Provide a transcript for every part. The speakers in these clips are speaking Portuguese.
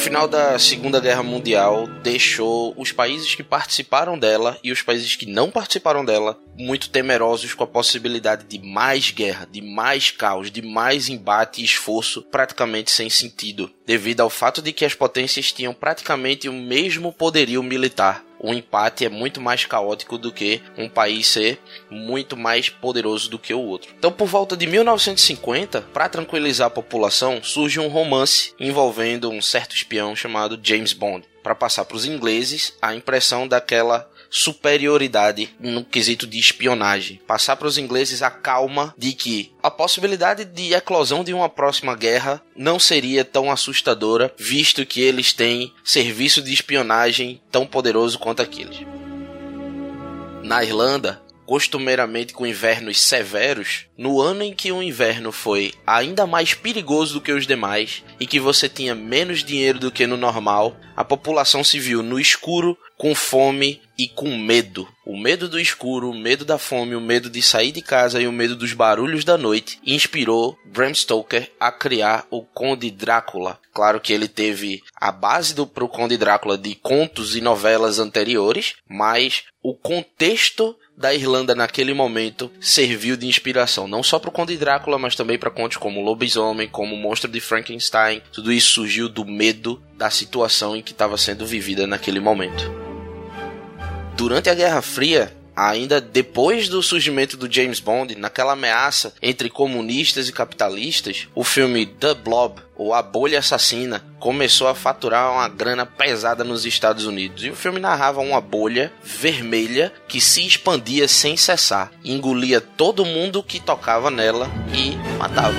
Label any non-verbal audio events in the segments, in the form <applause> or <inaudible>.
final da Segunda Guerra Mundial deixou os países que participaram dela e os países que não participaram dela muito temerosos com a possibilidade de mais guerra, de mais caos, de mais embate e esforço praticamente sem sentido, devido ao fato de que as potências tinham praticamente o mesmo poderio militar o empate é muito mais caótico do que um país ser muito mais poderoso do que o outro. Então, por volta de 1950, para tranquilizar a população, surge um romance envolvendo um certo espião chamado James Bond, para passar para os ingleses a impressão daquela superioridade no quesito de espionagem. Passar para os ingleses a calma de que a possibilidade de eclosão de uma próxima guerra não seria tão assustadora, visto que eles têm serviço de espionagem tão poderoso quanto aqueles. Na Irlanda, costumeiramente com invernos severos, no ano em que o inverno foi ainda mais perigoso do que os demais e que você tinha menos dinheiro do que no normal, a população se viu no escuro, com fome e com medo. O medo do escuro, o medo da fome, o medo de sair de casa e o medo dos barulhos da noite inspirou Bram Stoker a criar o Conde Drácula. Claro que ele teve a base do pro Conde Drácula de contos e novelas anteriores, mas o contexto da Irlanda naquele momento serviu de inspiração, não só para o Conde Drácula, mas também para contos como Lobisomem, como Monstro de Frankenstein. Tudo isso surgiu do medo da situação em que estava sendo vivida naquele momento. Durante a Guerra Fria, ainda depois do surgimento do James Bond, naquela ameaça entre comunistas e capitalistas, o filme The Blob, ou A Bolha Assassina, começou a faturar uma grana pesada nos Estados Unidos. E o filme narrava uma bolha vermelha que se expandia sem cessar, engolia todo mundo que tocava nela e matava.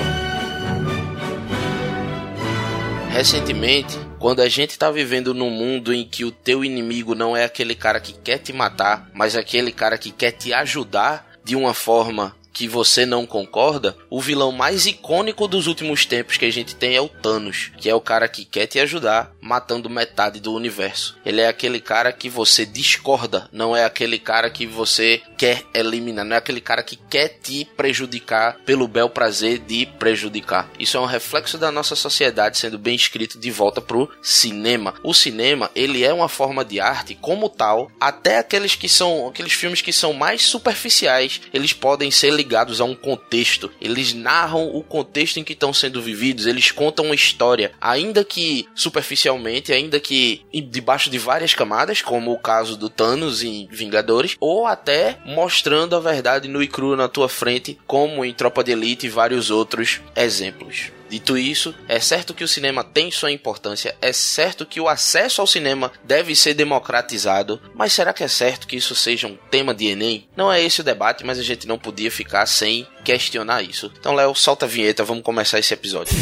Recentemente, quando a gente tá vivendo num mundo em que o teu inimigo não é aquele cara que quer te matar, mas aquele cara que quer te ajudar de uma forma que você não concorda, o vilão mais icônico dos últimos tempos que a gente tem é o Thanos, que é o cara que quer te ajudar matando metade do universo. Ele é aquele cara que você discorda, não é aquele cara que você quer eliminar, não é aquele cara que quer te prejudicar pelo bel prazer de prejudicar. Isso é um reflexo da nossa sociedade sendo bem escrito de volta pro cinema. O cinema, ele é uma forma de arte como tal, até aqueles que são aqueles filmes que são mais superficiais, eles podem ser ligados a um contexto. Eles narram o contexto em que estão sendo vividos, eles contam uma história, ainda que superficialmente, ainda que debaixo de várias camadas, como o caso do Thanos em Vingadores, ou até mostrando a verdade no e cru na tua frente, como em Tropa de Elite e vários outros exemplos. Dito isso, é certo que o cinema tem sua importância, é certo que o acesso ao cinema deve ser democratizado, mas será que é certo que isso seja um tema de Enem? Não é esse o debate, mas a gente não podia ficar sem questionar isso. Então, Léo, solta a vinheta, vamos começar esse episódio.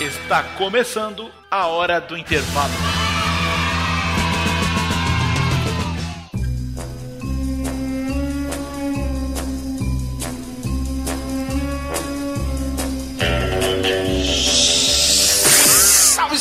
Está começando a hora do intervalo.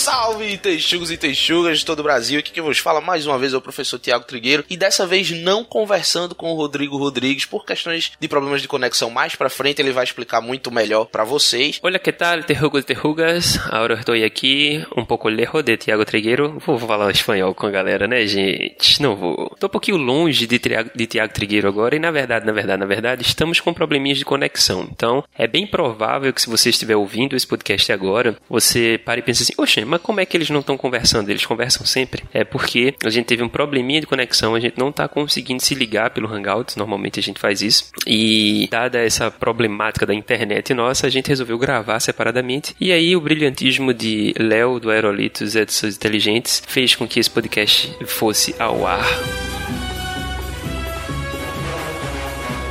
Salve, texugos e texugas de todo o Brasil. Aqui que vos fala mais uma vez é o professor Tiago Trigueiro e dessa vez não conversando com o Rodrigo Rodrigues por questões de problemas de conexão. Mais pra frente ele vai explicar muito melhor para vocês. Olha que tal, terrugos e terrugas. Agora eu estou aqui um pouco lejos de Tiago Trigueiro. Vou falar espanhol com a galera, né, gente? Não vou. Tô um pouquinho longe de, Tiago, de Tiago Trigueiro agora e na verdade, na verdade, na verdade, estamos com probleminhas de conexão. Então, é bem provável que se você estiver ouvindo esse podcast agora, você pare e pense assim, oxe, mas como é que eles não estão conversando? Eles conversam sempre. É porque a gente teve um probleminha de conexão, a gente não está conseguindo se ligar pelo Hangouts, normalmente a gente faz isso. E dada essa problemática da internet nossa, a gente resolveu gravar separadamente. E aí o brilhantismo de Léo do Aerolitos Edições Inteligentes fez com que esse podcast fosse ao ar.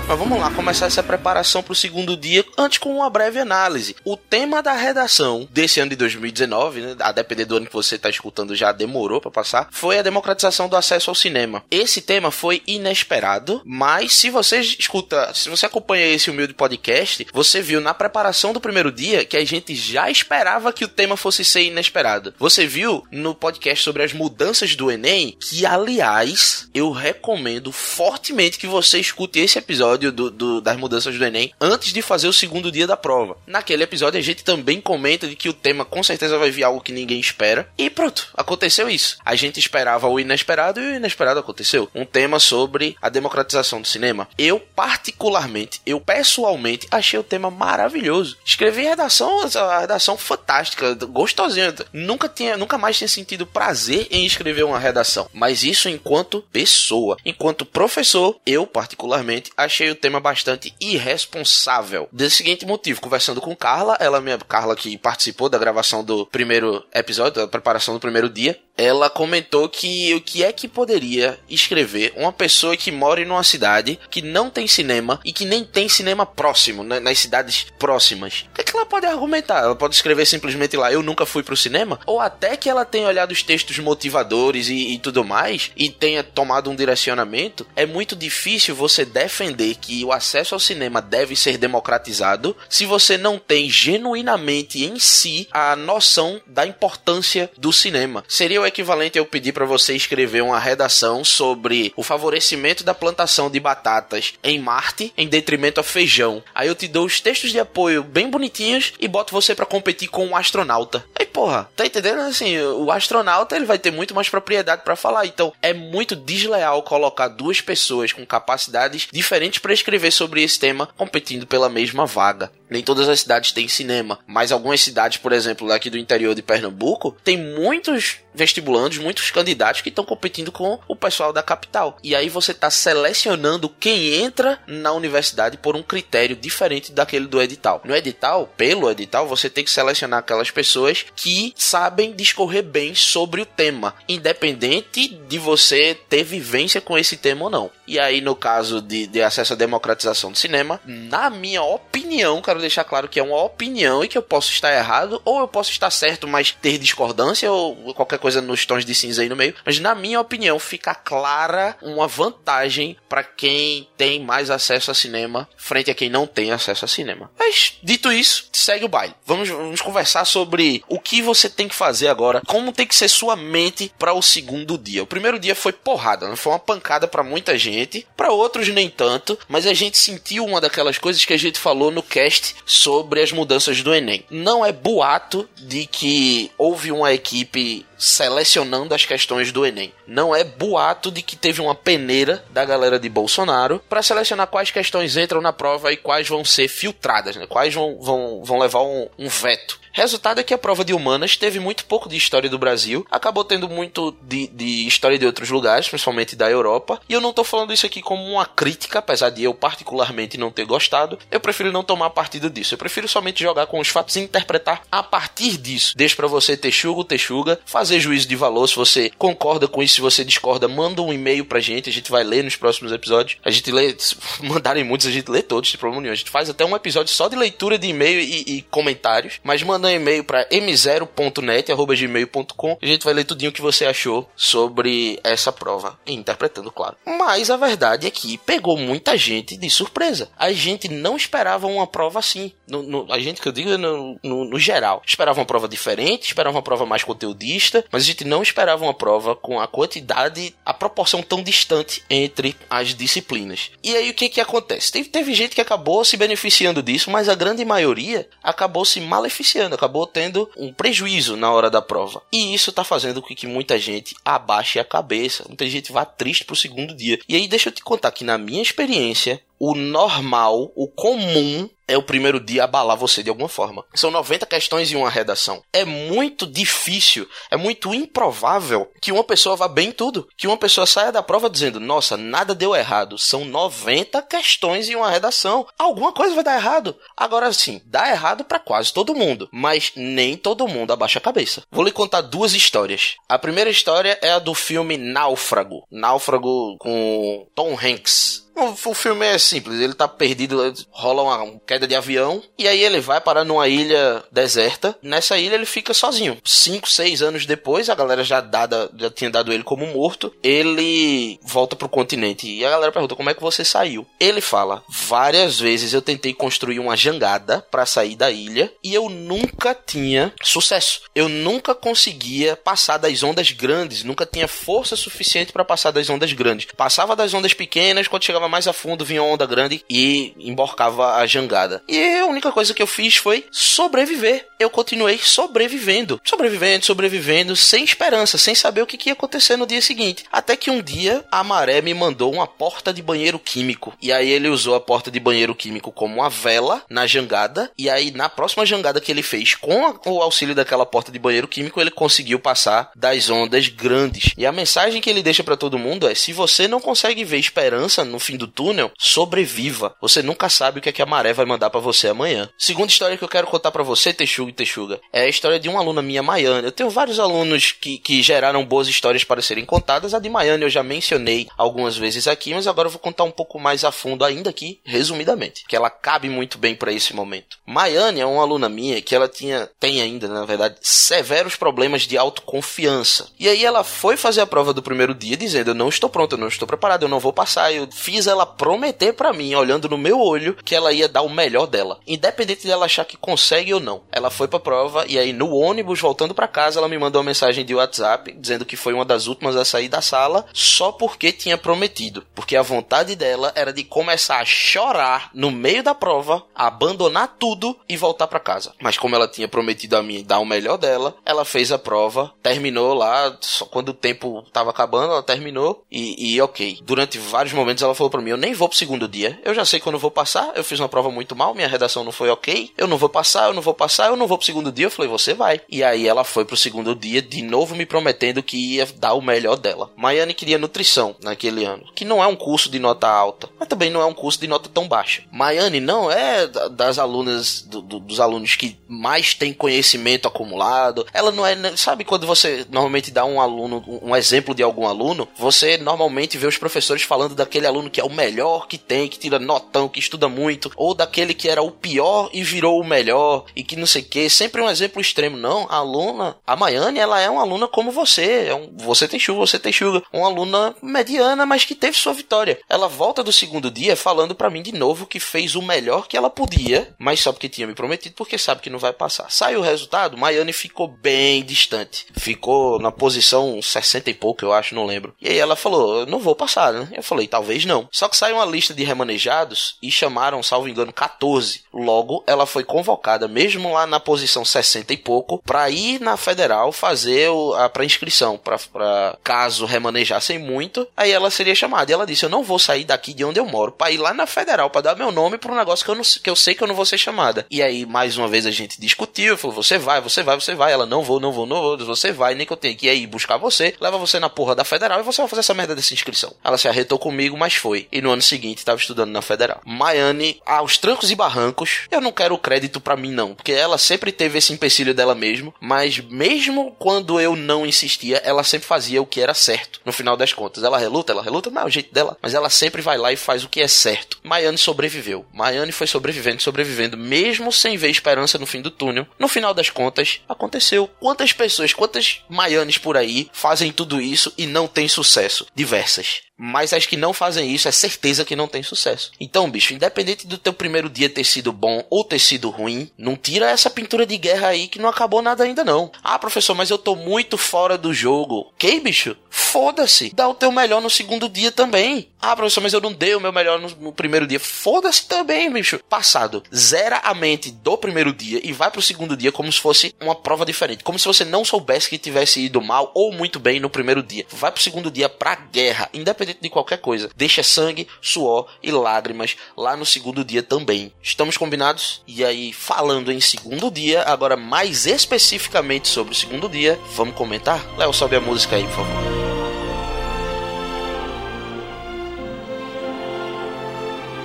Mas vamos lá, começar essa preparação para o segundo dia, antes com uma breve análise. O tema da redação desse ano de 2019, né, a depender do ano que você está escutando, já demorou para passar, foi a democratização do acesso ao cinema. Esse tema foi inesperado, mas se você escuta, se você acompanha esse humilde podcast, você viu na preparação do primeiro dia que a gente já esperava que o tema fosse ser inesperado. Você viu no podcast sobre as mudanças do Enem, que aliás, eu recomendo fortemente que você escute esse episódio episódio do, do, das mudanças do Enem antes de fazer o segundo dia da prova. Naquele episódio a gente também comenta de que o tema com certeza vai vir algo que ninguém espera. E pronto, aconteceu isso. A gente esperava o inesperado e o inesperado aconteceu. Um tema sobre a democratização do cinema. Eu, particularmente, eu pessoalmente achei o tema maravilhoso. Escrevi redação, a redação fantástica, gostosinha. Nunca tinha, nunca mais tinha sentido prazer em escrever uma redação. Mas isso enquanto pessoa, enquanto professor, eu particularmente achei o tema bastante irresponsável. Desse seguinte motivo, conversando com Carla, ela minha Carla que participou da gravação do primeiro episódio, da preparação do primeiro dia, ela comentou que o que é que poderia escrever uma pessoa que mora em uma cidade que não tem cinema e que nem tem cinema próximo, né, nas cidades próximas. O que, é que ela pode argumentar? Ela pode escrever simplesmente lá, eu nunca fui pro cinema? Ou até que ela tenha olhado os textos motivadores e, e tudo mais e tenha tomado um direcionamento. É muito difícil você defender que o acesso ao cinema deve ser democratizado se você não tem genuinamente em si a noção da importância do cinema. Seria o equivalente eu pedir para você escrever uma redação sobre o favorecimento da plantação de batatas em Marte em detrimento a feijão. Aí eu te dou os textos de apoio bem bonitinhos e boto você para competir com um astronauta. Aí, porra, tá entendendo? Assim, o astronauta ele vai ter muito mais propriedade para falar. Então, é muito desleal colocar duas pessoas com capacidades diferentes para escrever sobre esse tema competindo pela mesma vaga. Nem todas as cidades têm cinema, mas algumas cidades, por exemplo, aqui do interior de Pernambuco, tem muitos vestibulandos, muitos candidatos que estão competindo com o pessoal da capital. E aí você está selecionando quem entra na universidade por um critério diferente daquele do edital. No edital, pelo edital, você tem que selecionar aquelas pessoas que sabem discorrer bem sobre o tema, independente de você ter vivência com esse tema ou não. E aí, no caso de, de acesso à democratização do cinema, na minha opinião, quero deixar claro que é uma opinião e que eu posso estar errado ou eu posso estar certo, mas ter discordância ou qualquer coisa nos tons de cinza aí no meio. Mas na minha opinião, fica clara uma vantagem para quem tem mais acesso a cinema frente a quem não tem acesso a cinema. Mas dito isso, segue o baile. Vamos, vamos conversar sobre o que você tem que fazer agora, como tem que ser sua mente para o segundo dia. O primeiro dia foi porrada, né? foi uma pancada para muita gente, para outros nem tanto, mas a gente sentiu uma daquelas coisas que a gente falou no cast sobre as mudanças do Enem. Não é boato de que houve uma equipe selecionando as questões do Enem. Não é boato de que teve uma peneira da galera de Bolsonaro para selecionar quais questões entram na prova e quais vão ser filtradas, né? quais vão, vão, vão levar um, um veto. Resultado é que a prova de humanas teve muito pouco de história do Brasil, acabou tendo muito de, de história de outros lugares, principalmente da Europa. E eu não tô falando isso aqui como uma crítica, apesar de eu particularmente não ter gostado. Eu prefiro não tomar partido disso. Eu prefiro somente jogar com os fatos e interpretar a partir disso. Deixo para você texugo, texuga, juízo de valor. Se você concorda com isso, se você discorda, manda um e-mail pra gente. A gente vai ler nos próximos episódios. A gente lê, <laughs> mandarem muitos, a gente lê todos, sem problema nenhum. A gente faz até um episódio só de leitura de e-mail e, e comentários. Mas manda um e-mail para m0.net@gmail.com. A gente vai ler tudinho o que você achou sobre essa prova, interpretando, claro. Mas a verdade é que pegou muita gente de surpresa. A gente não esperava uma prova assim. No, no, a gente que eu digo no, no, no, geral. Esperava uma prova diferente, esperava uma prova mais conteudista, mas a gente não esperava uma prova com a quantidade, a proporção tão distante entre as disciplinas. E aí o que que acontece? Teve, teve gente que acabou se beneficiando disso, mas a grande maioria acabou se maleficiando acabou tendo um prejuízo na hora da prova. E isso tá fazendo com que muita gente abaixe a cabeça, muita gente vá triste pro segundo dia. E aí deixa eu te contar que na minha experiência, o normal, o comum é o primeiro dia abalar você de alguma forma. São 90 questões em uma redação. É muito difícil, é muito improvável que uma pessoa vá bem em tudo. Que uma pessoa saia da prova dizendo: Nossa, nada deu errado. São 90 questões em uma redação. Alguma coisa vai dar errado. Agora sim, dá errado para quase todo mundo. Mas nem todo mundo abaixa a cabeça. Vou lhe contar duas histórias. A primeira história é a do filme Náufrago. Náufrago com Tom Hanks. O, filme é simples, ele tá perdido, rola uma queda de avião, e aí ele vai parar numa ilha deserta. Nessa ilha ele fica sozinho. Cinco, seis anos depois, a galera já, dada, já tinha dado ele como morto, ele volta pro continente. E a galera pergunta, como é que você saiu? Ele fala, várias vezes eu tentei construir uma jangada para sair da ilha, e eu nunca tinha sucesso. Eu nunca conseguia passar das ondas grandes, nunca tinha força suficiente para passar das ondas grandes. Passava das ondas pequenas, quando chegava mais a fundo, vinha onda grande e emborcava a jangada. E a única coisa que eu fiz foi sobreviver. Eu continuei sobrevivendo, sobrevivendo, sobrevivendo, sem esperança, sem saber o que ia acontecer no dia seguinte. Até que um dia a maré me mandou uma porta de banheiro químico. E aí ele usou a porta de banheiro químico como uma vela na jangada. E aí na próxima jangada que ele fez com o auxílio daquela porta de banheiro químico, ele conseguiu passar das ondas grandes. E a mensagem que ele deixa para todo mundo é: se você não consegue ver esperança no fim do túnel, sobreviva. Você nunca sabe o que, é que a maré vai mandar para você amanhã. Segunda história que eu quero contar para você, Texuga e Texuga, é a história de uma aluna minha, Maiane. Eu tenho vários alunos que, que geraram boas histórias para serem contadas. A de Maiane eu já mencionei algumas vezes aqui, mas agora eu vou contar um pouco mais a fundo ainda aqui, resumidamente, que ela cabe muito bem para esse momento. Maiane é uma aluna minha que ela tinha, tem ainda, na verdade, severos problemas de autoconfiança. E aí ela foi fazer a prova do primeiro dia dizendo: "Eu não estou pronta, eu não estou preparada, eu não vou passar". Eu fiz ela prometer para mim, olhando no meu olho, que ela ia dar o melhor dela, independente dela achar que consegue ou não. Ela foi para a prova e aí no ônibus voltando para casa, ela me mandou uma mensagem de WhatsApp dizendo que foi uma das últimas a sair da sala só porque tinha prometido, porque a vontade dela era de começar a chorar no meio da prova, abandonar tudo e voltar para casa. Mas como ela tinha prometido a mim dar o melhor dela, ela fez a prova, terminou lá, só quando o tempo tava acabando, ela terminou e, e ok. Durante vários momentos ela falou para mim: "Eu nem vou pro segundo dia. Eu já sei não vou passar, eu fiz uma prova muito mal, minha redação não foi ok, eu não vou passar, eu não vou passar, eu não vou pro segundo dia". Eu falei: "Você vai". E aí ela foi pro segundo dia de novo me prometendo que ia dar o melhor dela. Maiane queria nutrição naquele ano, que não é um curso de nota alta, mas também não é um curso de nota tão baixa. Maiane não é das alunas do, do, dos alunos que mais tem conhecimento acumulado. Ela não é, sabe quando você normalmente dá um aluno um exemplo de algum aluno, você normalmente vê os professores falando daquele aluno que é o melhor que tem, que tira notão, que estuda muito, ou daquele que era o pior e virou o melhor e que não sei o que, sempre um exemplo extremo. Não, a aluna, a Maiane, ela é uma aluna como você, é um, você tem chuva, você tem chuva, uma aluna mediana, mas que teve sua vitória. Ela volta do segundo dia falando para mim de novo que fez o melhor que ela podia, mas só porque tinha me prometido, porque sabe que não vai passar. Saiu o resultado, Maiane ficou bem distante. Ficou na posição 60 e pouco, eu acho, não lembro. E aí ela falou: não vou passar, né? Eu falei: Talvez não. Só que saiu uma lista de remanejados e chamaram, salvo engano, 14. Logo, ela foi convocada, mesmo lá na posição 60 e pouco, para ir na federal fazer a pré-inscrição, para caso remanejassem muito, aí ela seria chamada. E ela disse: Eu não vou sair daqui de onde eu moro para ir lá na federal para dar meu nome para um negócio que eu, não, que eu sei que eu não vou ser chamada. E aí, mais uma vez, a gente discutiu, falou: Você vai, você vai, você vai. Ela: Não vou, não vou, não vou. Você vai, nem que eu tenha que ir buscar você, leva você na porra da federal e você vai fazer essa merda dessa inscrição. Ela se arretou comigo, mas foi. E no ano seguinte estava estudando na federal. Maiane, aos trancos e barrancos, eu não quero crédito para mim não, porque ela sempre teve esse empecilho dela mesmo, mas mesmo quando eu não insistia, ela sempre fazia o que era certo. No final das contas, ela reluta, ela reluta, mas é o jeito dela, mas ela sempre vai lá e faz o que é certo. Maiane sobreviveu. Maiane foi sobrevivendo, sobrevivendo, mesmo sem ver esperança no fim do túnel. No final das contas, aconteceu. Quantas pessoas, quantas Maianes por aí fazem tudo isso e não tem sucesso? Diversas. Mas as que não fazem isso é certeza que não tem sucesso. Então, bicho, independente do teu primeiro dia ter sido bom ou ter sido ruim, não tira essa pintura de guerra aí que não acabou nada ainda não. Ah, professor, mas eu tô muito fora do jogo. Ok, bicho? Foda-se. Dá o teu melhor no segundo dia também. Ah, professor, mas eu não dei o meu melhor no, no primeiro dia. Foda-se também, bicho. Passado. Zera a mente do primeiro dia e vai pro segundo dia como se fosse uma prova diferente. Como se você não soubesse que tivesse ido mal ou muito bem no primeiro dia. Vai pro segundo dia pra guerra. Independente de qualquer coisa. Deixa sangue, suor e lágrimas lá no segundo dia também. Estamos combinados? E aí, falando em segundo dia, agora mais especificamente sobre o segundo dia, vamos comentar? Léo, sobe a música aí, por favor.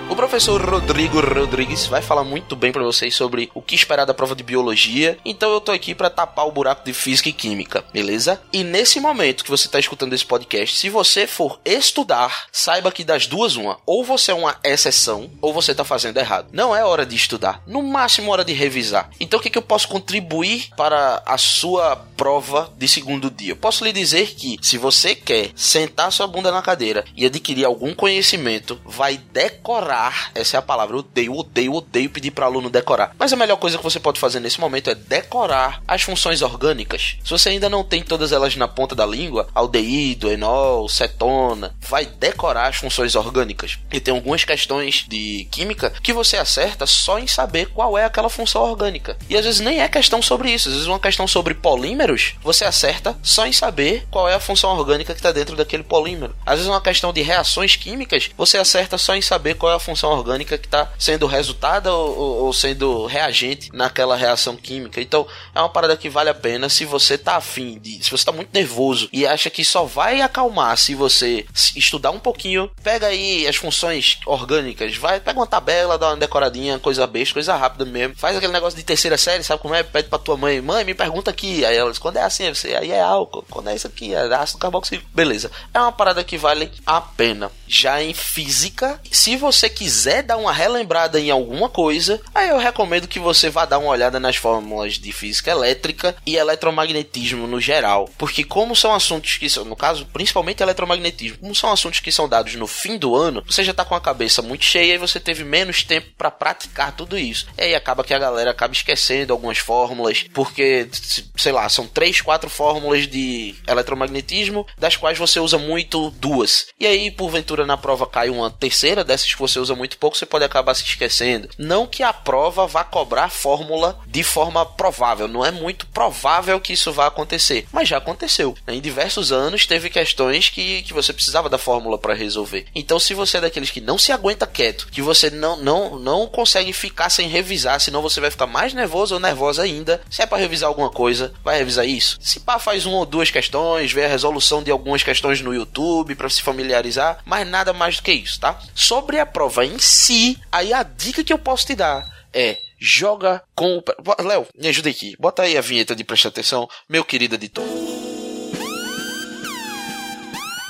O professor Rodrigo Rodrigues vai falar muito bem para vocês sobre o que esperar da prova de biologia, então eu tô aqui para tapar o buraco de física e química, beleza? E nesse momento que você tá escutando esse podcast, se você for estudar, saiba que das duas uma, ou você é uma exceção, ou você tá fazendo errado. Não é hora de estudar, no máximo hora de revisar. Então o que, que eu posso contribuir para a sua prova de segundo dia? Eu posso lhe dizer que se você quer sentar sua bunda na cadeira e adquirir algum conhecimento, vai decorar decorar. Essa é a palavra. Eu odeio, odeio, odeio pedir para aluno decorar. Mas a melhor coisa que você pode fazer nesse momento é decorar as funções orgânicas. Se você ainda não tem todas elas na ponta da língua, aldeído, enol, cetona, vai decorar as funções orgânicas. E tem algumas questões de química que você acerta só em saber qual é aquela função orgânica. E às vezes nem é questão sobre isso, às vezes uma questão sobre polímeros, você acerta só em saber qual é a função orgânica que está dentro daquele polímero. Às vezes uma questão de reações químicas, você acerta só em saber qual é a função orgânica que está sendo resultado ou, ou, sendo reagente naquela reação química. Então é uma parada que vale a pena se você tá afim de. Se você tá muito nervoso e acha que só vai acalmar se você estudar um pouquinho, pega aí as funções orgânicas, vai, pega uma tabela, dá uma decoradinha, coisa besta, coisa rápida mesmo. Faz aquele negócio de terceira série, sabe como é? Pede pra tua mãe, mãe, me pergunta aqui. Aí ela diz, quando é assim, você, aí é álcool, quando é isso aqui, é ácido carboxílico. Beleza. É uma parada que vale a pena. Já em física, se você quiser dar uma relembrada em alguma coisa, aí eu recomendo que você vá dar uma olhada nas fórmulas de física elétrica e eletromagnetismo no geral. Porque como são assuntos que são, no caso, principalmente eletromagnetismo, como são assuntos que são dados no fim do ano, você já tá com a cabeça muito cheia e você teve menos tempo para praticar tudo isso. E aí acaba que a galera acaba esquecendo algumas fórmulas, porque, sei lá, são três, quatro fórmulas de eletromagnetismo, das quais você usa muito duas. E aí, porventura, na prova cai uma terceira dessas que você usa muito pouco, você pode acabar se esquecendo. Não que a prova vá cobrar a fórmula de forma provável, não é muito provável que isso vá acontecer, mas já aconteceu. Em diversos anos teve questões que, que você precisava da fórmula para resolver. Então, se você é daqueles que não se aguenta quieto, que você não, não, não consegue ficar sem revisar, senão você vai ficar mais nervoso ou nervosa ainda. Se é para revisar alguma coisa, vai revisar isso. Se pá, faz uma ou duas questões, vê a resolução de algumas questões no YouTube para se familiarizar, mas nada mais do que isso, tá? Sobre a prova em si, aí a dica que eu posso te dar é joga com o. Léo, me ajuda aqui. Bota aí a vinheta de presta atenção, meu querido editor.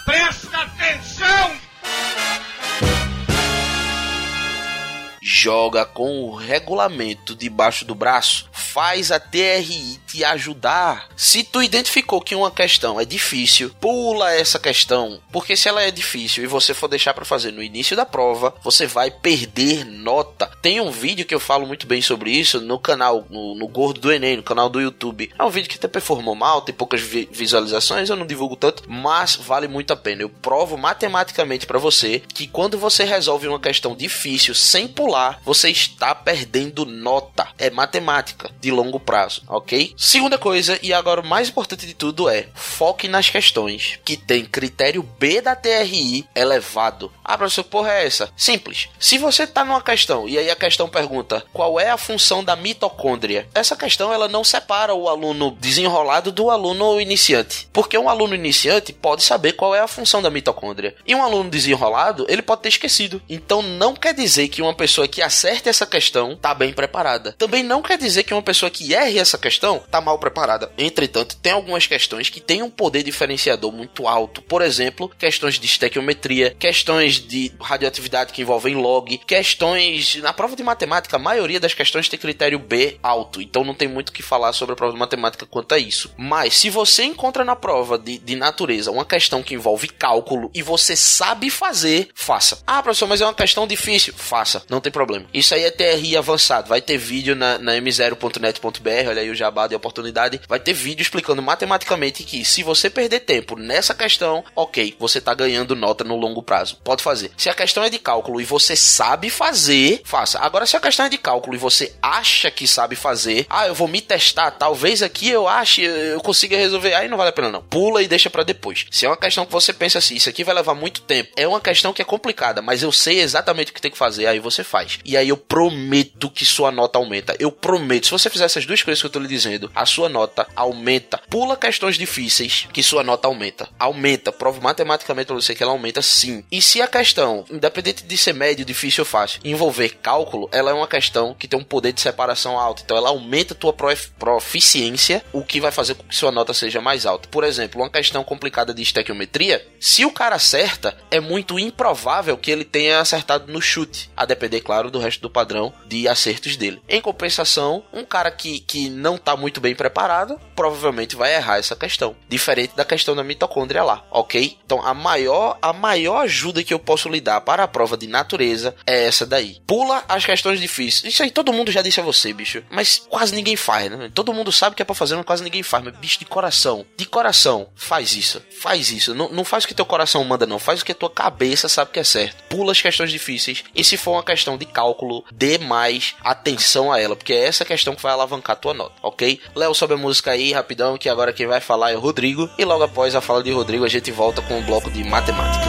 Presta atenção! Joga com o regulamento debaixo do braço, faz a TRI te ajudar. Se tu identificou que uma questão é difícil, pula essa questão, porque se ela é difícil e você for deixar para fazer no início da prova, você vai perder nota. Tem um vídeo que eu falo muito bem sobre isso no canal, no, no Gordo do Enem, no canal do YouTube. É um vídeo que até performou mal, tem poucas vi visualizações, eu não divulgo tanto, mas vale muito a pena. Eu provo matematicamente para você que quando você resolve uma questão difícil sem pular você está perdendo nota. É matemática de longo prazo, ok? Segunda coisa, e agora o mais importante de tudo é foque nas questões que tem critério B da TRI elevado. Ah, professor, porra é essa? Simples. Se você está numa questão e aí a questão pergunta qual é a função da mitocôndria, essa questão ela não separa o aluno desenrolado do aluno iniciante. Porque um aluno iniciante pode saber qual é a função da mitocôndria. E um aluno desenrolado, ele pode ter esquecido. Então não quer dizer que uma pessoa que acerte essa questão tá bem preparada. Também não quer dizer que uma pessoa que erre essa questão tá mal preparada. Entretanto, tem algumas questões que têm um poder diferenciador muito alto. Por exemplo, questões de estequiometria, questões de radioatividade que envolvem log, questões na prova de matemática, a maioria das questões tem critério B alto. Então não tem muito o que falar sobre a prova de matemática quanto a isso. Mas se você encontra na prova de, de natureza uma questão que envolve cálculo e você sabe fazer, faça. Ah, professor, mas é uma questão difícil. Faça. Não tem problema. Isso aí é TRI avançado. Vai ter vídeo na, na m0.net.br, olha aí o jabá de oportunidade. Vai ter vídeo explicando matematicamente que se você perder tempo nessa questão, ok, você tá ganhando nota no longo prazo. Pode fazer. Se a questão é de cálculo e você sabe fazer, faça. Agora, se a questão é de cálculo e você acha que sabe fazer, ah, eu vou me testar, talvez aqui eu ache, eu consiga resolver, aí não vale a pena não. Pula e deixa para depois. Se é uma questão que você pensa assim, isso aqui vai levar muito tempo, é uma questão que é complicada, mas eu sei exatamente o que tem que fazer, aí você faz faz. E aí eu prometo que sua nota aumenta. Eu prometo. Se você fizer essas duas coisas que eu tô lhe dizendo, a sua nota aumenta. Pula questões difíceis, que sua nota aumenta. Aumenta. Provo matematicamente pra você que ela aumenta sim. E se a questão, independente de ser médio, difícil ou fácil, envolver cálculo, ela é uma questão que tem um poder de separação alto. Então ela aumenta a tua prof proficiência, o que vai fazer com que sua nota seja mais alta. Por exemplo, uma questão complicada de estequiometria, se o cara acerta, é muito improvável que ele tenha acertado no chute, a depender, claro, do resto do padrão de acertos dele. Em compensação, um cara que, que não tá muito bem preparado provavelmente vai errar essa questão. Diferente da questão da mitocôndria lá, ok? Então a maior, a maior ajuda que eu posso lhe dar para a prova de natureza é essa daí. Pula as questões difíceis. Isso aí todo mundo já disse a você, bicho. Mas quase ninguém faz, né? Todo mundo sabe que é pra fazer, mas quase ninguém faz. Mas, bicho, de coração. De coração, faz isso. Faz isso. Não, não faz o que teu coração manda, não. Faz o que tua cabeça sabe que é certo. Pula as questões difíceis. E se for uma questão de cálculo, dê mais atenção a ela. Porque é essa questão que vai alavancar tua nota, ok? Léo, sobe a música aí, rapidão, que agora quem vai falar é o Rodrigo. E logo após a fala de Rodrigo, a gente volta com o um bloco de matemática.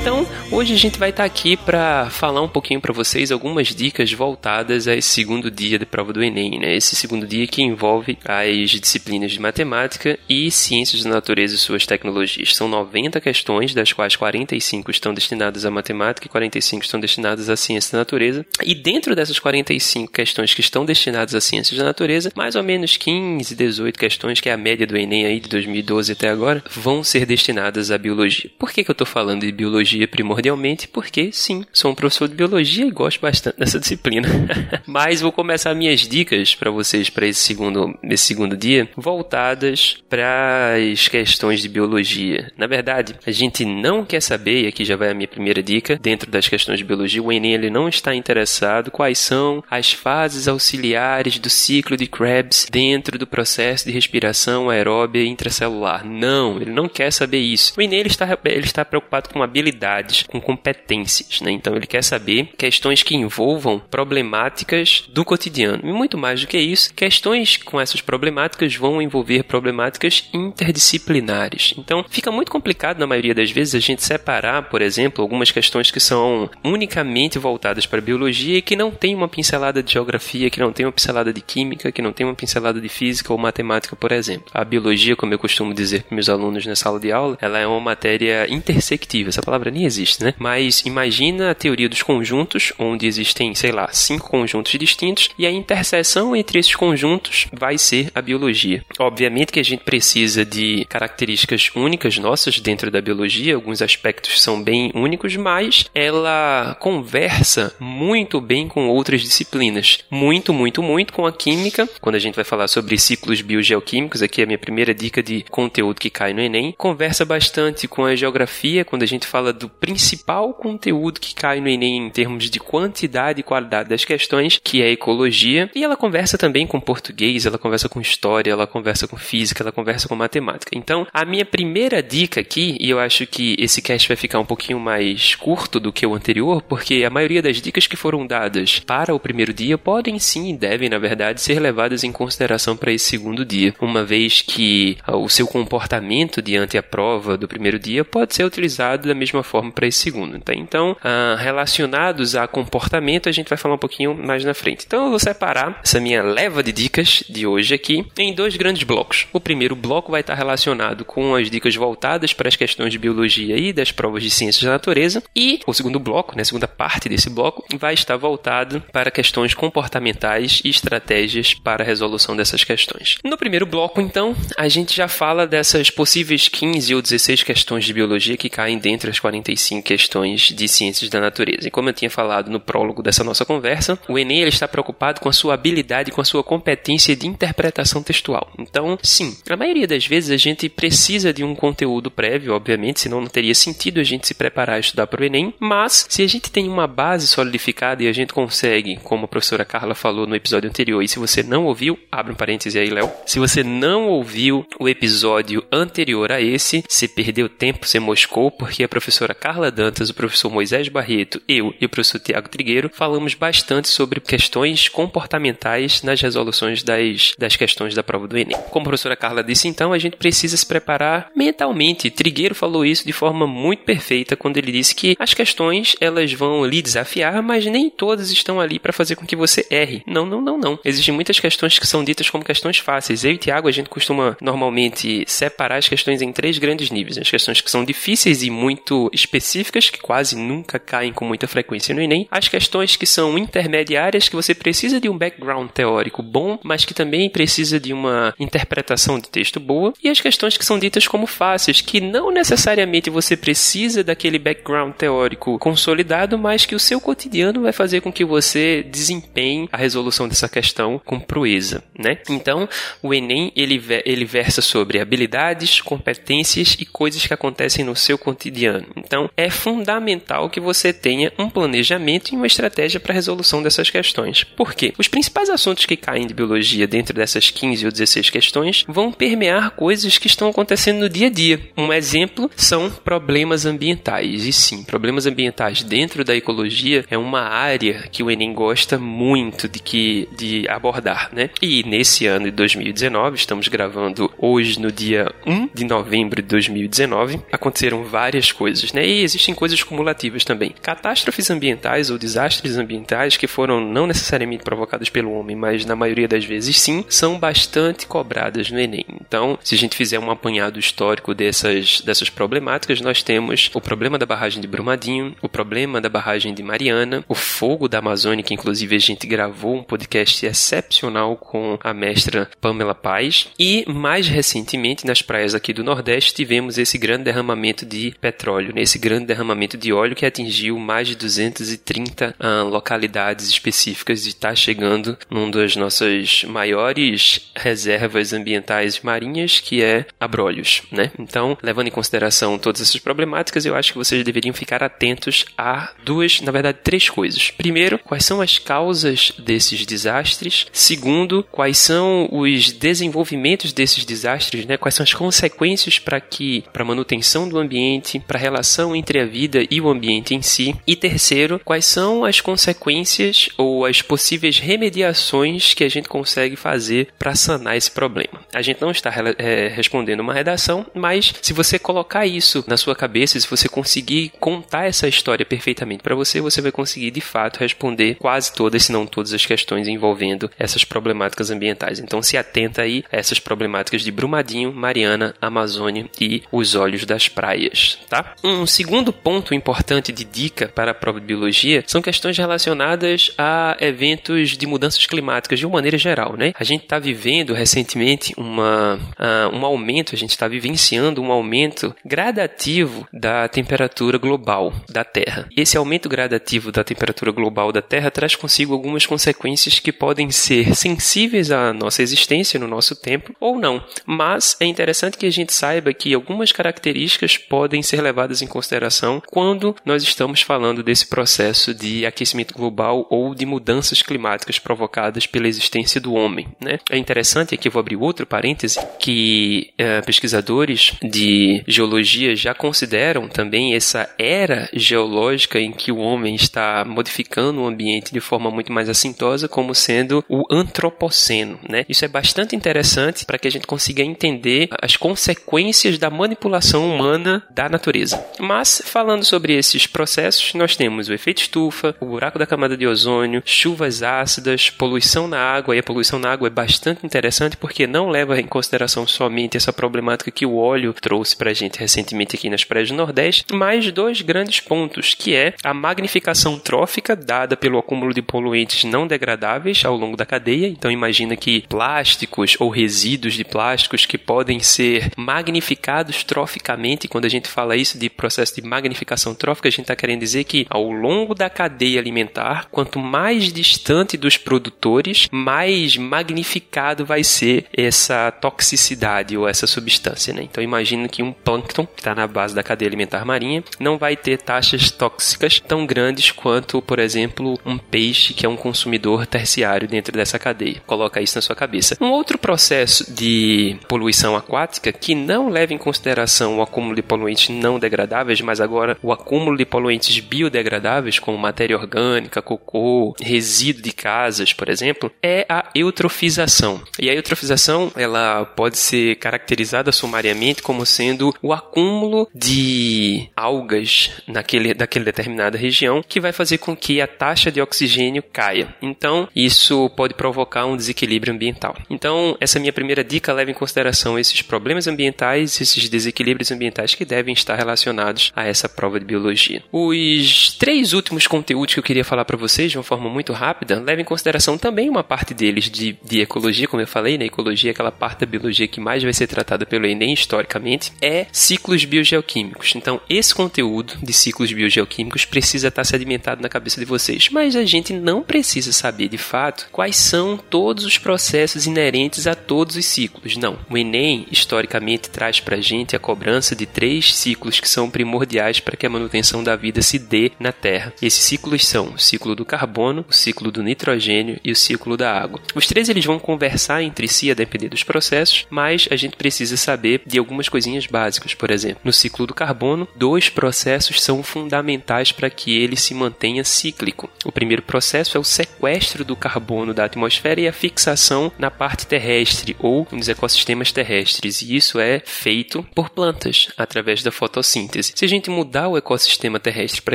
Então, hoje a gente vai estar tá aqui para falar um pouquinho para vocês algumas dicas voltadas a esse segundo dia de prova do Enem, né? Esse segundo dia que envolve as disciplinas de matemática e ciências da natureza e suas tecnologias. São 90 questões, das quais 45 estão destinadas à matemática e 45 estão destinadas à ciência da natureza. E dentro dessas 45 questões que estão destinadas à ciências da natureza, mais ou menos 15, 18 questões, que é a média do Enem aí de 2012 até agora, vão ser destinadas à biologia. Por que, que eu estou falando de biologia? Biologia primordialmente, porque sim, sou um professor de biologia e gosto bastante dessa <laughs> disciplina. <laughs> Mas vou começar minhas dicas para vocês para esse segundo, esse segundo dia, voltadas para as questões de biologia. Na verdade, a gente não quer saber, e aqui já vai a minha primeira dica, dentro das questões de biologia, o Enem ele não está interessado quais são as fases auxiliares do ciclo de Krebs dentro do processo de respiração aeróbia intracelular. Não, ele não quer saber isso. O Enem ele está, ele está preocupado com habilidade habilidades, com competências. Né? Então ele quer saber questões que envolvam problemáticas do cotidiano. E muito mais do que isso, questões com essas problemáticas vão envolver problemáticas interdisciplinares. Então fica muito complicado na maioria das vezes a gente separar, por exemplo, algumas questões que são unicamente voltadas para a biologia e que não tem uma pincelada de geografia, que não tem uma pincelada de química, que não tem uma pincelada de física ou matemática, por exemplo. A biologia, como eu costumo dizer para meus alunos na sala de aula, ela é uma matéria intersectiva. Essa palavra palavra nem existe, né? Mas imagina a teoria dos conjuntos, onde existem, sei lá, cinco conjuntos distintos, e a interseção entre esses conjuntos vai ser a biologia. Obviamente que a gente precisa de características únicas nossas dentro da biologia, alguns aspectos são bem únicos, mas ela conversa muito bem com outras disciplinas. Muito, muito, muito com a química. Quando a gente vai falar sobre ciclos biogeoquímicos, aqui é a minha primeira dica de conteúdo que cai no Enem, conversa bastante com a geografia, quando a gente fala fala do principal conteúdo que cai no Enem em termos de quantidade e qualidade das questões, que é ecologia, e ela conversa também com português, ela conversa com história, ela conversa com física, ela conversa com matemática. Então, a minha primeira dica aqui, e eu acho que esse cast vai ficar um pouquinho mais curto do que o anterior, porque a maioria das dicas que foram dadas para o primeiro dia podem sim e devem, na verdade, ser levadas em consideração para esse segundo dia, uma vez que o seu comportamento diante a prova do primeiro dia pode ser utilizado da mesma mesma forma para esse segundo. Tá? Então, ah, relacionados a comportamento, a gente vai falar um pouquinho mais na frente. Então, eu vou separar essa minha leva de dicas de hoje aqui em dois grandes blocos. O primeiro bloco vai estar relacionado com as dicas voltadas para as questões de biologia e das provas de ciências da natureza. E o segundo bloco, né, a segunda parte desse bloco, vai estar voltado para questões comportamentais e estratégias para a resolução dessas questões. No primeiro bloco, então, a gente já fala dessas possíveis 15 ou 16 questões de biologia que caem dentro das 45 questões de ciências da natureza. E como eu tinha falado no prólogo dessa nossa conversa, o Enem ele está preocupado com a sua habilidade, com a sua competência de interpretação textual. Então, sim, a maioria das vezes a gente precisa de um conteúdo prévio, obviamente, senão não teria sentido a gente se preparar a estudar para o Enem, mas se a gente tem uma base solidificada e a gente consegue, como a professora Carla falou no episódio anterior, e se você não ouviu, abre um parêntese aí, Léo, se você não ouviu o episódio anterior a esse, você perdeu tempo, você moscou, porque a professora professora Carla Dantas, o professor Moisés Barreto, eu e o professor Tiago Trigueiro falamos bastante sobre questões comportamentais nas resoluções das, das questões da prova do Enem. Como a professora Carla disse, então, a gente precisa se preparar mentalmente. Trigueiro falou isso de forma muito perfeita quando ele disse que as questões elas vão lhe desafiar, mas nem todas estão ali para fazer com que você erre. Não, não, não, não. Existem muitas questões que são ditas como questões fáceis. Eu e Tiago, a gente costuma normalmente separar as questões em três grandes níveis. As questões que são difíceis e muito específicas, que quase nunca caem com muita frequência no Enem, as questões que são intermediárias, que você precisa de um background teórico bom, mas que também precisa de uma interpretação de texto boa, e as questões que são ditas como fáceis, que não necessariamente você precisa daquele background teórico consolidado, mas que o seu cotidiano vai fazer com que você desempenhe a resolução dessa questão com proeza, né? Então, o Enem ele, ele versa sobre habilidades, competências e coisas que acontecem no seu cotidiano. Então, é fundamental que você tenha um planejamento e uma estratégia para a resolução dessas questões. Por quê? Os principais assuntos que caem de biologia dentro dessas 15 ou 16 questões vão permear coisas que estão acontecendo no dia a dia. Um exemplo são problemas ambientais. E sim, problemas ambientais dentro da ecologia é uma área que o Enem gosta muito de que de abordar, né? E nesse ano de 2019, estamos gravando hoje no dia 1 de novembro de 2019, aconteceram várias coisas, né? E existem coisas cumulativas também. Catástrofes ambientais ou desastres ambientais que foram não necessariamente provocados pelo homem, mas na maioria das vezes sim, são bastante cobradas no Enem. Então, se a gente fizer um apanhado histórico dessas, dessas problemáticas, nós temos o problema da barragem de Brumadinho, o problema da barragem de Mariana, o fogo da Amazônia, que inclusive a gente gravou um podcast excepcional com a mestra Pamela Paz, e mais recentemente nas praias aqui do Nordeste tivemos esse grande derramamento de petróleo, né? Esse grande derramamento de óleo que atingiu mais de 230 ah, localidades específicas e está chegando num das nossas maiores reservas ambientais marinhas, que é Abrolhos, né? Então, levando em consideração todas essas problemáticas, eu acho que vocês deveriam ficar atentos a duas, na verdade, três coisas. Primeiro, quais são as causas desses desastres? Segundo, quais são os desenvolvimentos desses desastres, né? Quais são as consequências para que para manutenção do ambiente, para a relação entre a vida e o ambiente em si? E terceiro, quais são as consequências ou as possíveis remediações que a gente consegue fazer para sanar esse problema? A gente não está é, respondendo uma redação, mas se você colocar isso na sua cabeça, se você conseguir contar essa história perfeitamente para você, você vai conseguir de fato responder quase todas, se não todas as questões envolvendo essas problemáticas ambientais. Então se atenta aí a essas problemáticas de Brumadinho, Mariana, Amazônia e os olhos das praias, tá? Um segundo ponto importante de dica para a prova de biologia são questões relacionadas a eventos de mudanças climáticas de uma maneira geral, né? A gente está vivendo recentemente uma, uh, um aumento, a gente está vivenciando um aumento gradativo da temperatura global da Terra. Esse aumento gradativo da temperatura global da Terra traz consigo algumas consequências que podem ser sensíveis à nossa existência no nosso tempo ou não. Mas é interessante que a gente saiba que algumas características podem ser levadas em consideração quando nós estamos falando desse processo de aquecimento global ou de mudanças climáticas provocadas pela existência do homem. Né? É interessante, aqui eu vou abrir outro parêntese, que é, pesquisadores de geologia já consideram também essa era geológica em que o homem está modificando o ambiente de forma muito mais assintosa como sendo o antropoceno. Né? Isso é bastante interessante para que a gente consiga entender as consequências da manipulação humana da natureza. Mas, falando sobre esses processos, nós temos o efeito estufa, o buraco da camada de ozônio, chuvas ácidas, poluição na água, e a poluição na água é bastante interessante porque não leva em consideração somente essa problemática que o óleo trouxe para a gente recentemente aqui nas praias do Nordeste, mas dois grandes pontos, que é a magnificação trófica dada pelo acúmulo de poluentes não degradáveis ao longo da cadeia. Então imagina que plásticos ou resíduos de plásticos que podem ser magnificados troficamente, quando a gente fala isso de processo de magnificação trófica, a gente está querendo dizer que ao longo da cadeia alimentar, quanto mais distante dos produtores, mais magnificado vai ser essa toxicidade ou essa substância. Né? Então imagina que um plâncton que está na base da cadeia alimentar marinha não vai ter taxas tóxicas tão grandes quanto, por exemplo, um peixe que é um consumidor terciário dentro dessa cadeia. Coloca isso na sua cabeça. Um outro processo de poluição aquática que não leva em consideração o acúmulo de poluentes não degradáveis, mas agora o acúmulo de poluentes biodegradáveis, como matéria orgânica, cocô, resíduo de casas, por exemplo, é a eutrofização. E a eutrofização ela pode ser caracterizada sumariamente como sendo o acúmulo de algas naquele, daquela determinada região que vai fazer com que a taxa de oxigênio caia. Então, isso pode provocar um desequilíbrio ambiental. Então, essa minha primeira dica leva em consideração esses problemas ambientais, esses desequilíbrios ambientais que devem estar relacionados relacionados a essa prova de biologia. Os três últimos conteúdos que eu queria falar para vocês de uma forma muito rápida levem em consideração também uma parte deles de, de ecologia, como eu falei, né? Ecologia é aquela parte da biologia que mais vai ser tratada pelo Enem historicamente, é ciclos biogeoquímicos. Então, esse conteúdo de ciclos biogeoquímicos precisa estar sedimentado na cabeça de vocês, mas a gente não precisa saber de fato quais são todos os processos inerentes a todos os ciclos. Não. O Enem, historicamente, traz para a gente a cobrança de três ciclos que são primordiais para que a manutenção da vida se dê na Terra. Esses ciclos são o ciclo do carbono, o ciclo do nitrogênio e o ciclo da água. Os três eles vão conversar entre si a depender dos processos, mas a gente precisa saber de algumas coisinhas básicas. Por exemplo, no ciclo do carbono, dois processos são fundamentais para que ele se mantenha cíclico. O primeiro processo é o sequestro do carbono da atmosfera e a fixação na parte terrestre ou nos ecossistemas terrestres, e isso é feito por plantas através da fotossíntese. Se a gente mudar o ecossistema terrestre para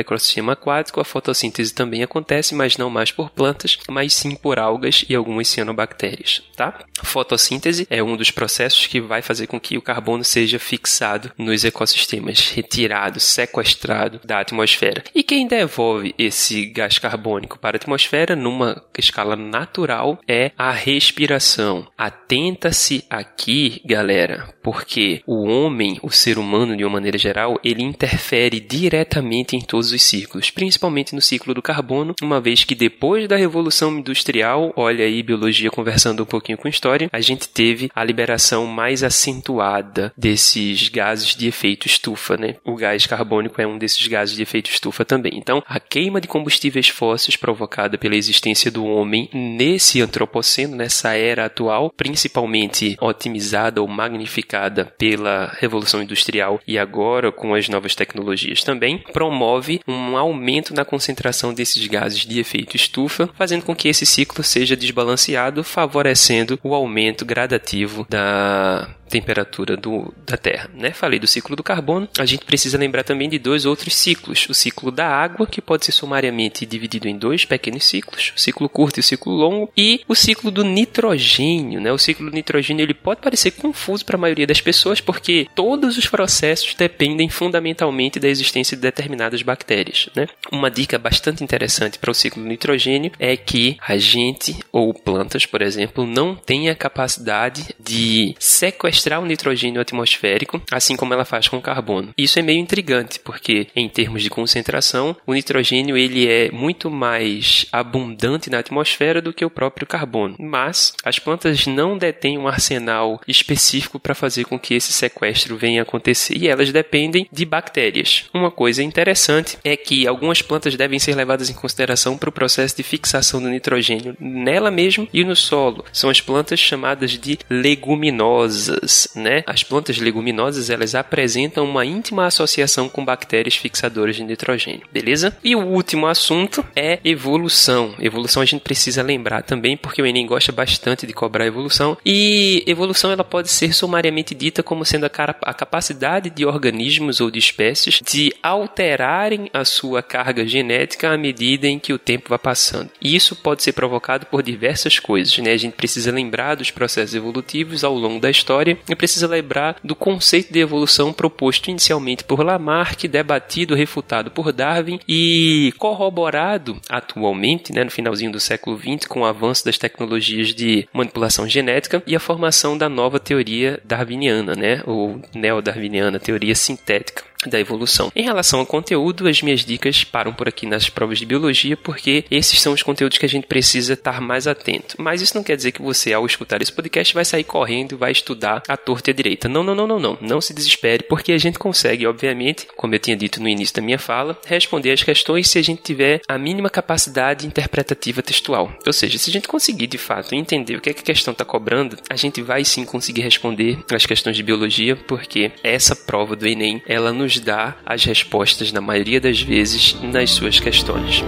ecossistema aquático, a fotossíntese também acontece, mas não mais por plantas, mas sim por algas e algumas cianobactérias, tá? fotossíntese é um dos processos que vai fazer com que o carbono seja fixado nos ecossistemas, retirado, sequestrado da atmosfera. E quem devolve esse gás carbônico para a atmosfera numa escala natural é a respiração. Atenta-se aqui, galera, porque o homem, o ser humano de uma maneira geral, ele interfere diretamente em todos os ciclos, principalmente no ciclo do carbono, uma vez que depois da revolução industrial, olha aí biologia conversando um pouquinho com história, a gente teve a liberação mais acentuada desses gases de efeito estufa, né? O gás carbônico é um desses gases de efeito estufa também. Então, a queima de combustíveis fósseis provocada pela existência do homem nesse antropoceno, nessa era atual, principalmente otimizada ou magnificada pela Revolução Industrial e agora com as novas tecnologias também, promove um aumento na concentração desses gases de efeito estufa, fazendo com que esse ciclo seja desbalanceado, favorecendo o aumento gradativo da temperatura do, da Terra. Né? Falei do ciclo do carbono, a gente precisa lembrar também de dois outros ciclos. O ciclo da água, que pode ser sumariamente dividido em dois pequenos ciclos, o ciclo curto e o ciclo longo, e o ciclo do nitrogênio. Né? O ciclo do nitrogênio ele pode parecer confuso para a maioria das pessoas, porque todos os processos dependem fundamentalmente da existência de determinadas bactérias. Né? Uma dica bastante interessante para o ciclo do nitrogênio é que a gente, ou plantas, por exemplo, não tem a capacidade de sequestrar sequestrar o nitrogênio atmosférico, assim como ela faz com o carbono. Isso é meio intrigante, porque em termos de concentração, o nitrogênio ele é muito mais abundante na atmosfera do que o próprio carbono. Mas as plantas não detêm um arsenal específico para fazer com que esse sequestro venha a acontecer, e elas dependem de bactérias. Uma coisa interessante é que algumas plantas devem ser levadas em consideração para o processo de fixação do nitrogênio nela mesma e no solo. São as plantas chamadas de leguminosas né? As plantas leguminosas, elas apresentam uma íntima associação com bactérias fixadoras de nitrogênio, beleza? E o último assunto é evolução. Evolução a gente precisa lembrar também, porque o Enem gosta bastante de cobrar evolução, e evolução ela pode ser sumariamente dita como sendo a, a capacidade de organismos ou de espécies de alterarem a sua carga genética à medida em que o tempo vai passando. E isso pode ser provocado por diversas coisas, né? A gente precisa lembrar dos processos evolutivos ao longo da história e precisa lembrar do conceito de evolução proposto inicialmente por Lamarck, debatido, refutado por Darwin e corroborado atualmente, né, no finalzinho do século XX, com o avanço das tecnologias de manipulação genética e a formação da nova teoria darwiniana, né, ou neodarwiniana, teoria sintética da evolução. Em relação ao conteúdo, as minhas dicas param por aqui nas provas de biologia, porque esses são os conteúdos que a gente precisa estar mais atento. Mas isso não quer dizer que você, ao escutar esse podcast, vai sair correndo e vai estudar a torta e a direita. Não, não, não, não, não. Não se desespere, porque a gente consegue, obviamente, como eu tinha dito no início da minha fala, responder as questões se a gente tiver a mínima capacidade interpretativa textual. Ou seja, se a gente conseguir de fato entender o que, é que a questão está cobrando, a gente vai sim conseguir responder as questões de biologia, porque essa prova do Enem, ela nos nos dá as respostas, na maioria das vezes, nas suas questões.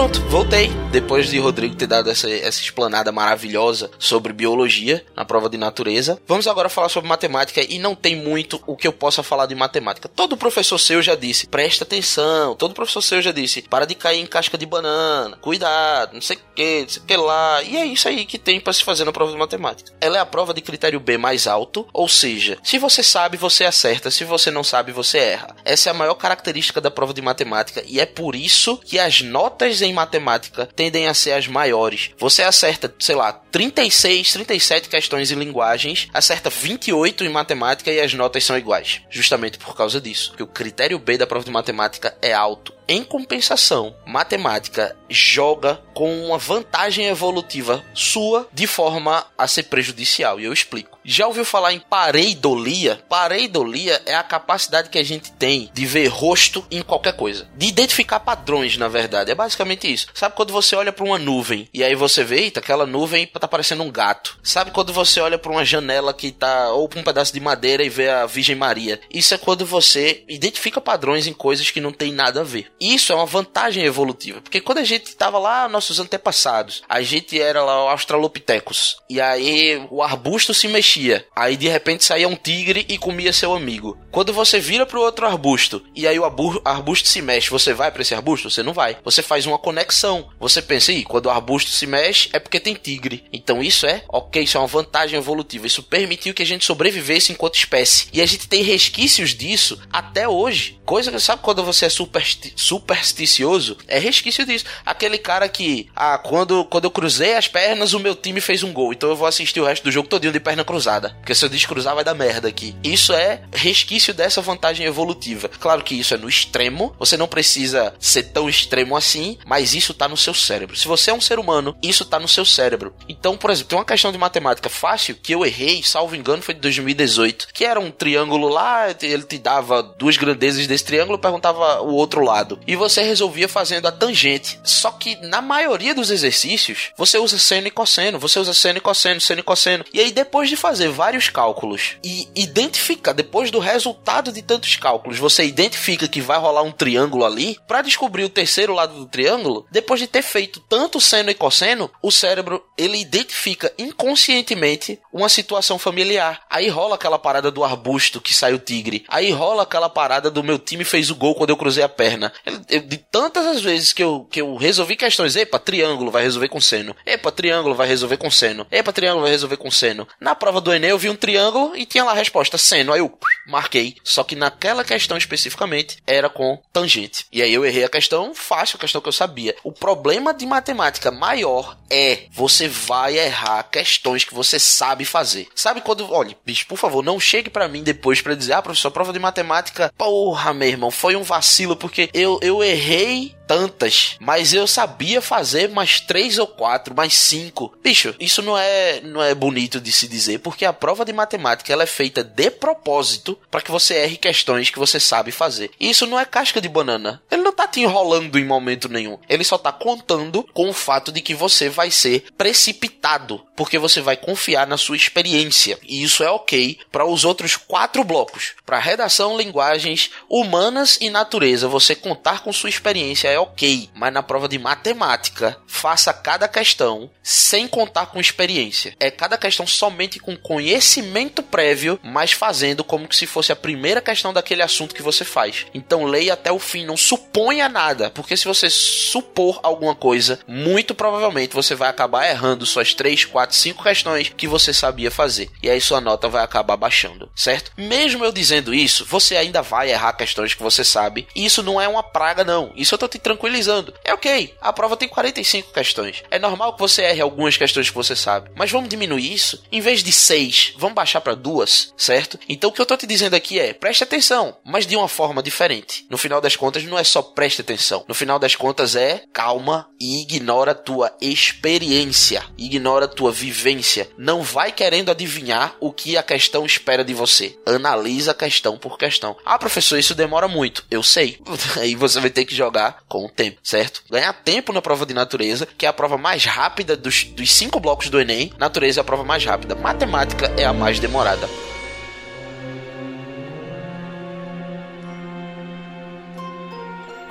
Pronto, voltei. Depois de Rodrigo ter dado essa, essa explanada maravilhosa sobre biologia na prova de natureza, vamos agora falar sobre matemática e não tem muito o que eu possa falar de matemática. Todo professor seu já disse, presta atenção. Todo professor seu já disse, para de cair em casca de banana, cuidado, não sei o que, não sei o que lá. E é isso aí que tem para se fazer na prova de matemática. Ela é a prova de critério B mais alto, ou seja, se você sabe, você acerta, se você não sabe, você erra. Essa é a maior característica da prova de matemática e é por isso que as notas em matemática tendem a ser as maiores. Você acerta, sei lá, 36, 37 questões em linguagens, acerta 28 em matemática e as notas são iguais. Justamente por causa disso, que o critério B da prova de matemática é alto. Em compensação, matemática joga com uma vantagem evolutiva sua de forma a ser prejudicial, e eu explico. Já ouviu falar em pareidolia? Pareidolia é a capacidade que a gente tem de ver rosto em qualquer coisa, de identificar padrões, na verdade. É basicamente isso. Sabe quando você olha para uma nuvem e aí você vê, eita, aquela nuvem tá parecendo um gato. Sabe quando você olha para uma janela que tá ou para um pedaço de madeira e vê a Virgem Maria? Isso é quando você identifica padrões em coisas que não tem nada a ver. Isso é uma vantagem evolutiva, porque quando a gente tava lá, nossos antepassados, a gente era lá o Australopithecus, e aí o arbusto se mexia, aí de repente saía um tigre e comia seu amigo. Quando você vira pro outro arbusto e aí o arbusto se mexe, você vai para esse arbusto? Você não vai. Você faz uma conexão. Você pensa, aí, quando o arbusto se mexe é porque tem tigre. Então isso é, ok, isso é uma vantagem evolutiva. Isso permitiu que a gente sobrevivesse enquanto espécie. E a gente tem resquícios disso até hoje. Coisa que sabe quando você é supersti supersticioso? É resquício disso. Aquele cara que, ah, quando, quando eu cruzei as pernas, o meu time fez um gol. Então eu vou assistir o resto do jogo todinho de perna cruzada. Porque se eu descruzar vai dar merda aqui. Isso é resquício dessa vantagem evolutiva. Claro que isso é no extremo. Você não precisa ser tão extremo assim, mas isso tá no seu cérebro. Se você é um ser humano, isso tá no seu cérebro. Então, por exemplo, tem uma questão de matemática fácil que eu errei, salvo engano, foi de 2018, que era um triângulo lá, ele te dava duas grandezas desse triângulo perguntava o outro lado. E você resolvia fazendo a tangente. Só que na maioria dos exercícios, você usa seno e cosseno, você usa seno e cosseno, seno e cosseno. E aí depois de fazer vários cálculos e identificar depois do resultado de tantos cálculos, você identifica que vai rolar um triângulo ali, para descobrir o terceiro lado do triângulo, depois de ter feito tanto seno e cosseno, o cérebro ele identifica inconscientemente uma situação familiar. Aí rola aquela parada do arbusto que sai o tigre. Aí rola aquela parada do meu time fez o gol quando eu cruzei a perna. Eu, de tantas as vezes que eu, que eu resolvi questões, epa, triângulo vai resolver com seno. Epa, triângulo vai resolver com seno. Epa, triângulo vai resolver com seno. Na prova do Enem eu vi um triângulo e tinha lá a resposta seno. Aí eu marquei. Só que naquela questão especificamente era com tangente. E aí eu errei a questão fácil, a questão que eu sabia. O problema de matemática maior é você vai errar questões que você sabe fazer. Sabe quando, olha, bicho, por favor, não chegue para mim depois para dizer, ah, professor, prova de matemática, porra, meu irmão, foi um vacilo porque eu, eu errei tantas, mas eu sabia fazer mais três ou quatro, mais cinco. Bicho, isso não é não é bonito de se dizer, porque a prova de matemática ela é feita de propósito para que você erre questões que você sabe fazer. E isso não é casca de banana. Ele não tá te enrolando em momento nenhum. Ele só tá contando com o fato de que você vai ser precipitado, porque você vai confiar na sua experiência. E isso é ok para os outros quatro blocos. Para redação, linguagens, humanas e natureza, você contar com sua experiência é ok, mas na prova de matemática, faça cada questão sem contar com experiência. É cada questão somente com conhecimento prévio, mas fazendo como se fosse a primeira questão daquele assunto que você faz. Então leia até o fim, não suponha nada, porque se você supor alguma coisa, muito provavelmente você vai acabar errando suas 3, 4, 5 questões que você sabia fazer. E aí sua nota vai acabar baixando, certo? Mesmo eu dizendo isso, você ainda vai errar questões que você sabe. E isso não é uma praga, não. Isso eu tô te tranquilizando. É ok, a prova tem 45 questões. É normal que você erre algumas questões que você sabe. Mas vamos diminuir isso? Em vez de 6, vamos baixar para duas, certo? Então o que eu tô te dizendo aqui é, preste atenção, mas de uma forma diferente. No final das contas, não é só preste atenção. No final das contas é calma e ignora a tua experiência, ignora a tua vivência. Não vai querendo adivinhar o que a questão espera de você. Analisa questão por questão. Ah, professor, isso demora muito. Eu sei. <laughs> Aí você vai ter que jogar com com o tempo, certo? Ganhar tempo na prova de natureza, que é a prova mais rápida dos, dos cinco blocos do Enem. Natureza é a prova mais rápida. Matemática é a mais demorada.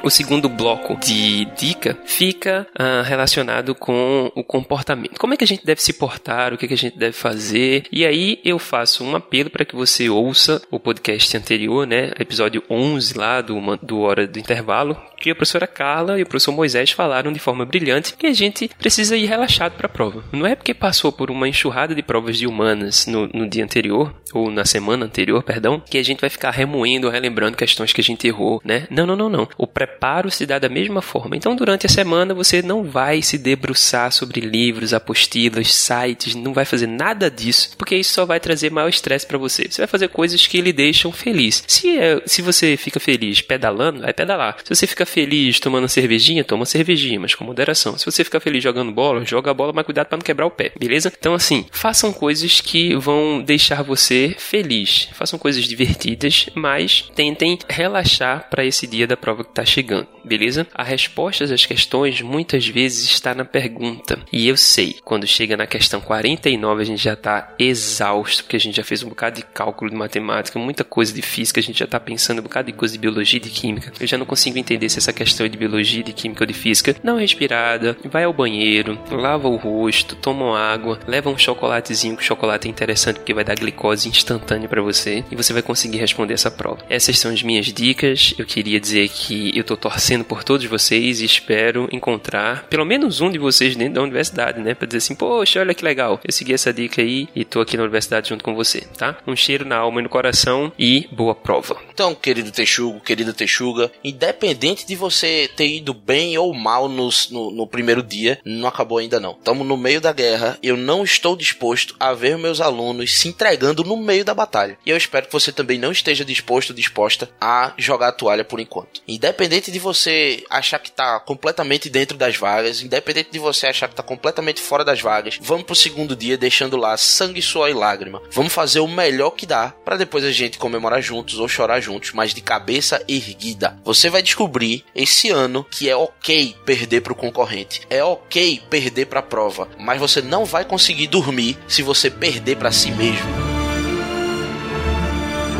O segundo bloco de dica fica uh, relacionado com o comportamento. Como é que a gente deve se portar, o que, é que a gente deve fazer. E aí eu faço um apelo para que você ouça o podcast anterior, né? Episódio 11 lá do, do Hora do Intervalo, que a professora Carla e o professor Moisés falaram de forma brilhante que a gente precisa ir relaxado para a prova. Não é porque passou por uma enxurrada de provas de humanas no, no dia anterior, ou na semana anterior, perdão, que a gente vai ficar remoendo, relembrando questões que a gente errou, né? Não, não, não, não. O preparo se dá da mesma forma. Então, durante a semana, você não vai se debruçar sobre livros, apostilas, sites, não vai fazer nada disso, porque isso só vai trazer maior estresse para você. Você vai fazer coisas que lhe deixam feliz. Se, é, se você fica feliz pedalando, vai pedalar. Se você fica feliz tomando cervejinha, toma cervejinha, mas com moderação. Se você ficar feliz jogando bola, joga a bola, mas cuidado para não quebrar o pé, beleza? Então, assim, façam coisas que vão deixar você feliz. Façam coisas divertidas, mas tentem relaxar para esse dia da prova que está chegando, beleza? A resposta às questões muitas vezes está na pergunta. E eu sei, quando chega na questão 49, a gente já está exausto, porque a gente já fez um bocado de cálculo de matemática, muita coisa de física, a gente já está pensando um bocado de coisa de biologia e de química. Eu já não consigo entender se essa questão é de biologia, de química ou de física. Não respirada, vai ao banheiro, lava o rosto, toma água, leva um chocolatezinho, que o chocolate é interessante porque vai dar glicose instantânea para você e você vai conseguir responder essa prova. Essas são as minhas dicas. Eu queria dizer que eu tô torcendo por todos vocês e espero encontrar pelo menos um de vocês dentro da universidade, né? Pra dizer assim, poxa, olha que legal. Eu segui essa dica aí e tô aqui na universidade junto com você, tá? Um cheiro na alma e no coração e boa prova. Então, querido Texugo, querida Texuga, independente de você ter ido bem ou mal no, no, no primeiro dia, não acabou ainda não. Estamos no meio da guerra, eu não estou disposto a ver meus alunos se entregando no meio da batalha. E eu espero que você também não esteja disposto, disposta a jogar a toalha por enquanto. Independente de você achar que está completamente dentro das vagas, independente de você achar que está completamente fora das vagas, vamos pro segundo dia deixando lá sangue, suor e lágrima. Vamos fazer o melhor que dá para depois a gente comemorar juntos ou chorar juntos, mas de cabeça erguida. Você vai descobrir esse ano que é ok perder pro concorrente, é ok perder pra prova, mas você não vai conseguir dormir se você perder para si mesmo.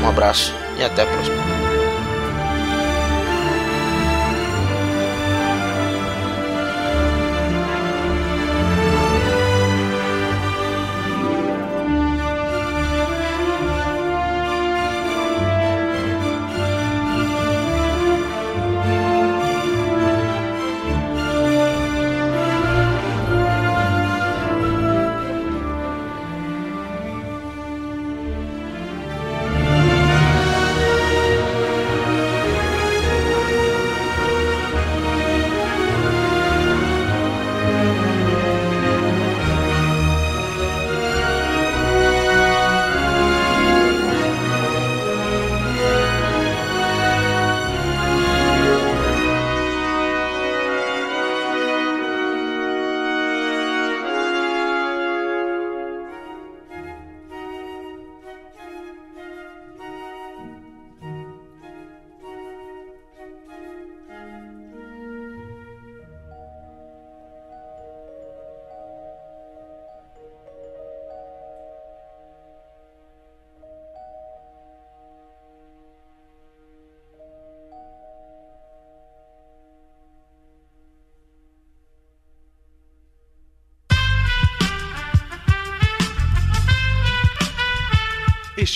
Um abraço e até a próxima.